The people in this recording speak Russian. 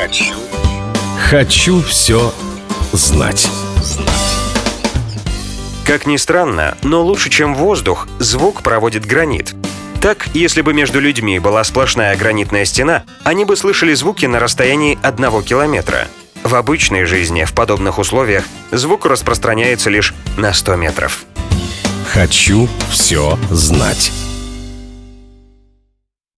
Хочу. Хочу все знать. Как ни странно, но лучше, чем воздух, звук проводит гранит. Так, если бы между людьми была сплошная гранитная стена, они бы слышали звуки на расстоянии одного километра. В обычной жизни, в подобных условиях, звук распространяется лишь на 100 метров. Хочу все знать.